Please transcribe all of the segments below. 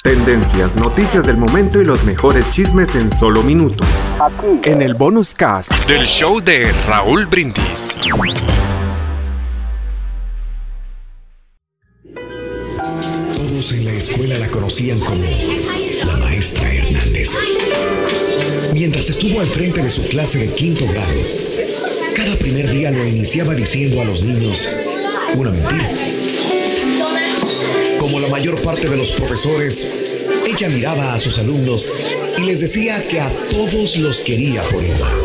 Tendencias, noticias del momento y los mejores chismes en solo minutos. En el bonus cast del show de Raúl Brindis. Todos en la escuela la conocían como la maestra Hernández. Mientras estuvo al frente de su clase de quinto grado, cada primer día lo iniciaba diciendo a los niños una mentira. Como la mayor parte de los profesores, ella miraba a sus alumnos y les decía que a todos los quería por igual.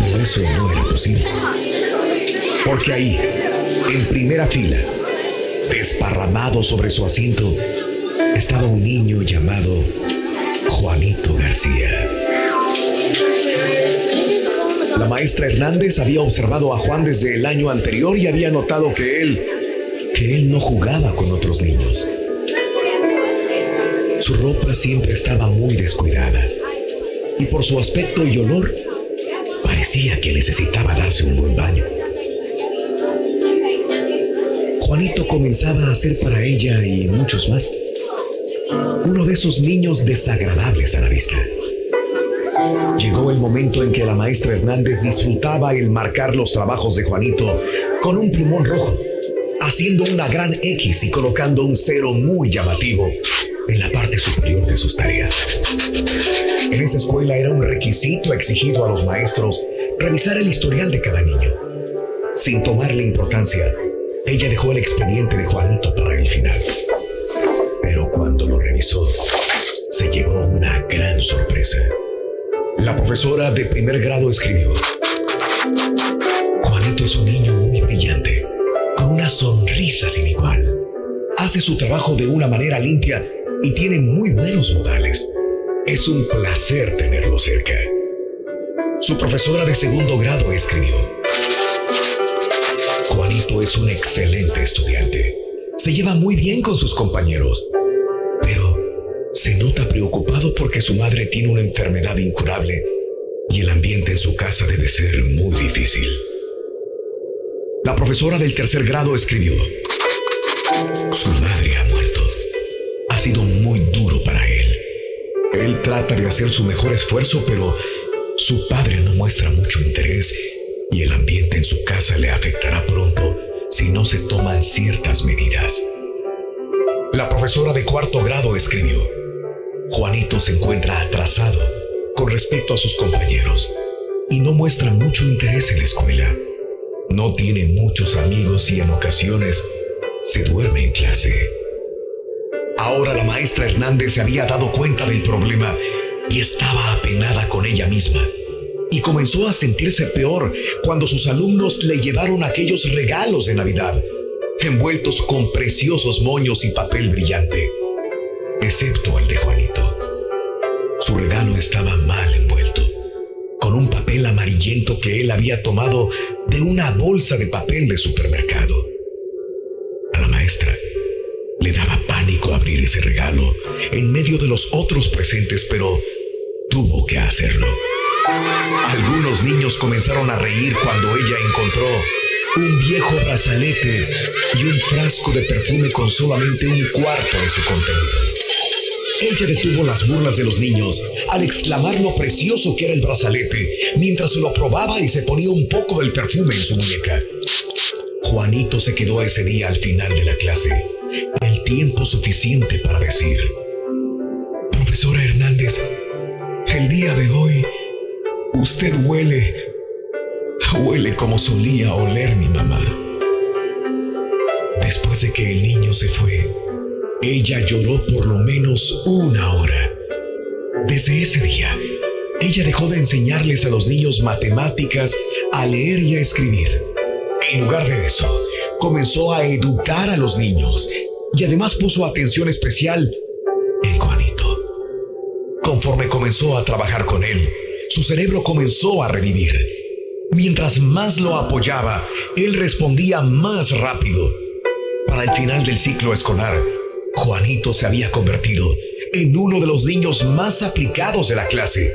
Pero eso no era posible. Porque ahí, en primera fila, desparramado sobre su asiento, estaba un niño llamado Juanito García. La maestra Hernández había observado a Juan desde el año anterior y había notado que él, que él no jugaba con otros niños. Su ropa siempre estaba muy descuidada y por su aspecto y olor parecía que necesitaba darse un buen baño. Juanito comenzaba a ser para ella y muchos más uno de esos niños desagradables a la vista. Llegó el momento en que la maestra Hernández disfrutaba el marcar los trabajos de Juanito con un plumón rojo, haciendo una gran X y colocando un cero muy llamativo en la parte superior de sus tareas. En esa escuela era un requisito exigido a los maestros revisar el historial de cada niño. Sin tomarle importancia, ella dejó el expediente de Juanito para el final. Pero cuando lo revisó, se llevó una gran sorpresa. La profesora de primer grado escribió, Juanito es un niño muy brillante, una sonrisa sin igual. Hace su trabajo de una manera limpia y tiene muy buenos modales. Es un placer tenerlo cerca. Su profesora de segundo grado escribió, Juanito es un excelente estudiante. Se lleva muy bien con sus compañeros, pero se nota preocupado porque su madre tiene una enfermedad incurable y el ambiente en su casa debe ser muy difícil. La profesora del tercer grado escribió, su madre ha muerto. Ha sido muy duro para él. Él trata de hacer su mejor esfuerzo, pero su padre no muestra mucho interés y el ambiente en su casa le afectará pronto si no se toman ciertas medidas. La profesora de cuarto grado escribió, Juanito se encuentra atrasado con respecto a sus compañeros y no muestra mucho interés en la escuela. No tiene muchos amigos y en ocasiones se duerme en clase. Ahora la maestra Hernández se había dado cuenta del problema y estaba apenada con ella misma. Y comenzó a sentirse peor cuando sus alumnos le llevaron aquellos regalos de Navidad, envueltos con preciosos moños y papel brillante, excepto el de Juanito. Su regalo estaba mal envuelto, con un papel amarillento que él había tomado de una bolsa de papel de supermercado. A la maestra le daba pánico abrir ese regalo en medio de los otros presentes, pero tuvo que hacerlo. Algunos niños comenzaron a reír cuando ella encontró un viejo brazalete y un frasco de perfume con solamente un cuarto de su contenido. Ella detuvo las burlas de los niños al exclamar lo precioso que era el brazalete mientras lo probaba y se ponía un poco del perfume en su muñeca. Juanito se quedó ese día al final de la clase, el tiempo suficiente para decir, Profesora Hernández, el día de hoy usted huele, huele como solía oler mi mamá. Después de que el niño se fue, ella lloró por lo menos una hora. Desde ese día, ella dejó de enseñarles a los niños matemáticas, a leer y a escribir. En lugar de eso, comenzó a educar a los niños y además puso atención especial en Juanito. Conforme comenzó a trabajar con él, su cerebro comenzó a revivir. Mientras más lo apoyaba, él respondía más rápido. Para el final del ciclo escolar, Juanito se había convertido en uno de los niños más aplicados de la clase.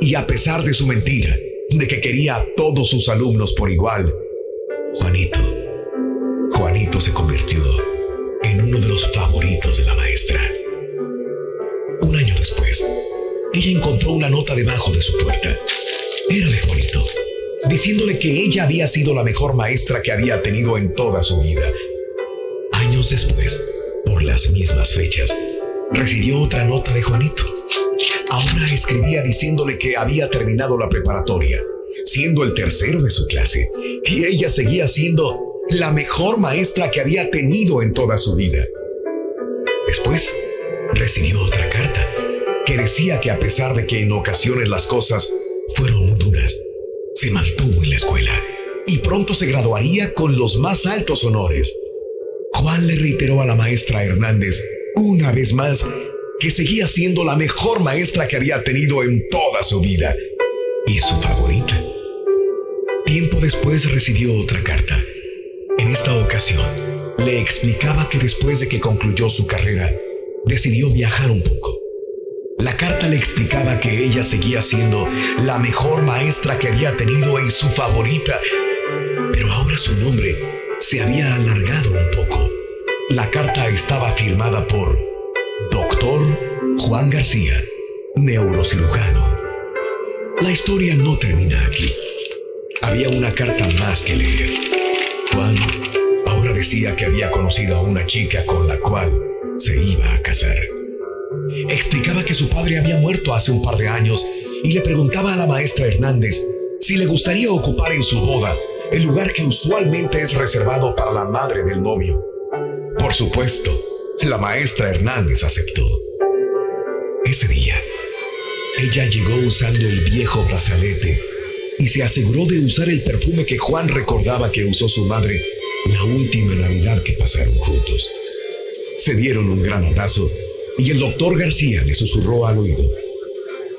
Y a pesar de su mentira, de que quería a todos sus alumnos por igual, Juanito, Juanito se convirtió en uno de los favoritos de la maestra. Un año después, ella encontró una nota debajo de su puerta. Era de Juanito, diciéndole que ella había sido la mejor maestra que había tenido en toda su vida. Años después, las mismas fechas, recibió otra nota de Juanito. Ahora escribía diciéndole que había terminado la preparatoria, siendo el tercero de su clase, y ella seguía siendo la mejor maestra que había tenido en toda su vida. Después, recibió otra carta que decía que a pesar de que en ocasiones las cosas fueron muy duras, se mantuvo en la escuela y pronto se graduaría con los más altos honores. Juan le reiteró a la maestra Hernández una vez más que seguía siendo la mejor maestra que había tenido en toda su vida y su favorita. Tiempo después recibió otra carta. En esta ocasión, le explicaba que después de que concluyó su carrera, decidió viajar un poco. La carta le explicaba que ella seguía siendo la mejor maestra que había tenido y su favorita, pero ahora su nombre se había alargado un poco. La carta estaba firmada por Doctor Juan García, neurocirujano. La historia no termina aquí. Había una carta más que leer. Juan ahora decía que había conocido a una chica con la cual se iba a casar. Explicaba que su padre había muerto hace un par de años y le preguntaba a la maestra Hernández si le gustaría ocupar en su boda el lugar que usualmente es reservado para la madre del novio. Por supuesto, la maestra Hernández aceptó. Ese día, ella llegó usando el viejo brazalete y se aseguró de usar el perfume que Juan recordaba que usó su madre la última Navidad que pasaron juntos. Se dieron un gran abrazo y el doctor García le susurró al oído.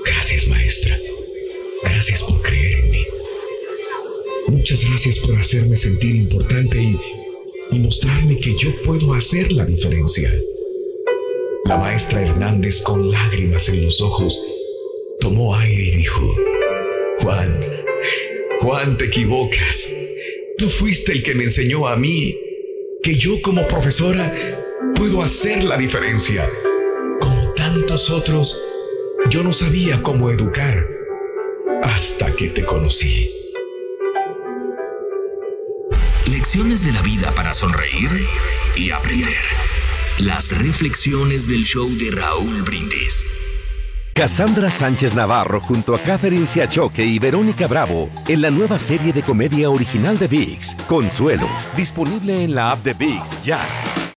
Gracias, maestra. Gracias por creer en mí. Muchas gracias por hacerme sentir importante y y mostrarme que yo puedo hacer la diferencia. La maestra Hernández, con lágrimas en los ojos, tomó aire y dijo, Juan, Juan, te equivocas. Tú fuiste el que me enseñó a mí que yo como profesora puedo hacer la diferencia. Como tantos otros, yo no sabía cómo educar hasta que te conocí. Lecciones de la vida para sonreír y aprender. Las reflexiones del show de Raúl Brindis. Cassandra Sánchez Navarro junto a Catherine Siachoque y Verónica Bravo en la nueva serie de comedia original de VIX, Consuelo, disponible en la app de VIX ya.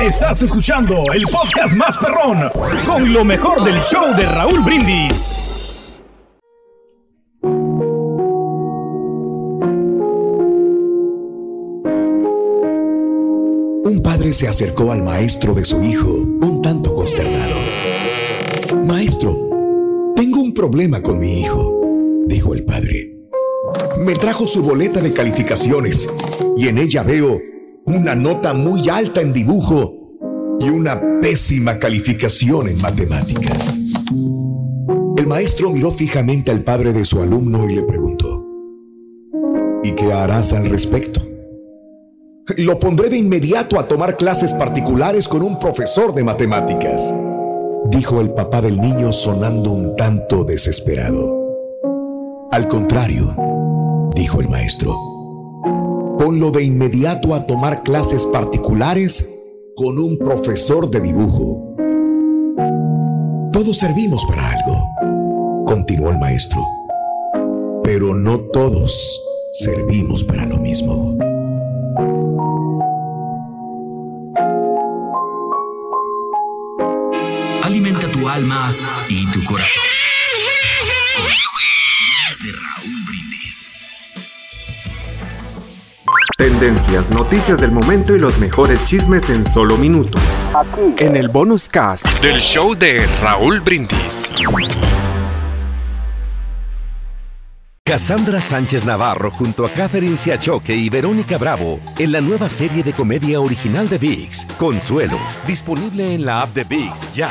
Estás escuchando el podcast más perrón con lo mejor del show de Raúl Brindis. Un padre se acercó al maestro de su hijo, un tanto consternado. Maestro, tengo un problema con mi hijo, dijo el padre. Me trajo su boleta de calificaciones y en ella veo una nota muy alta en dibujo y una pésima calificación en matemáticas. El maestro miró fijamente al padre de su alumno y le preguntó, ¿y qué harás al respecto? Lo pondré de inmediato a tomar clases particulares con un profesor de matemáticas, dijo el papá del niño sonando un tanto desesperado. Al contrario, dijo el maestro, ponlo de inmediato a tomar clases particulares con un profesor de dibujo. Todos servimos para algo. continuó el maestro. Pero no todos servimos para lo mismo. Alimenta tu alma y tu corazón. Tendencias, noticias del momento y los mejores chismes en solo minutos. Aquí. En el bonus cast del show de Raúl Brindis. Cassandra Sánchez Navarro junto a Catherine Siachoque y Verónica Bravo en la nueva serie de comedia original de VIX, Consuelo, disponible en la app de VIX ya.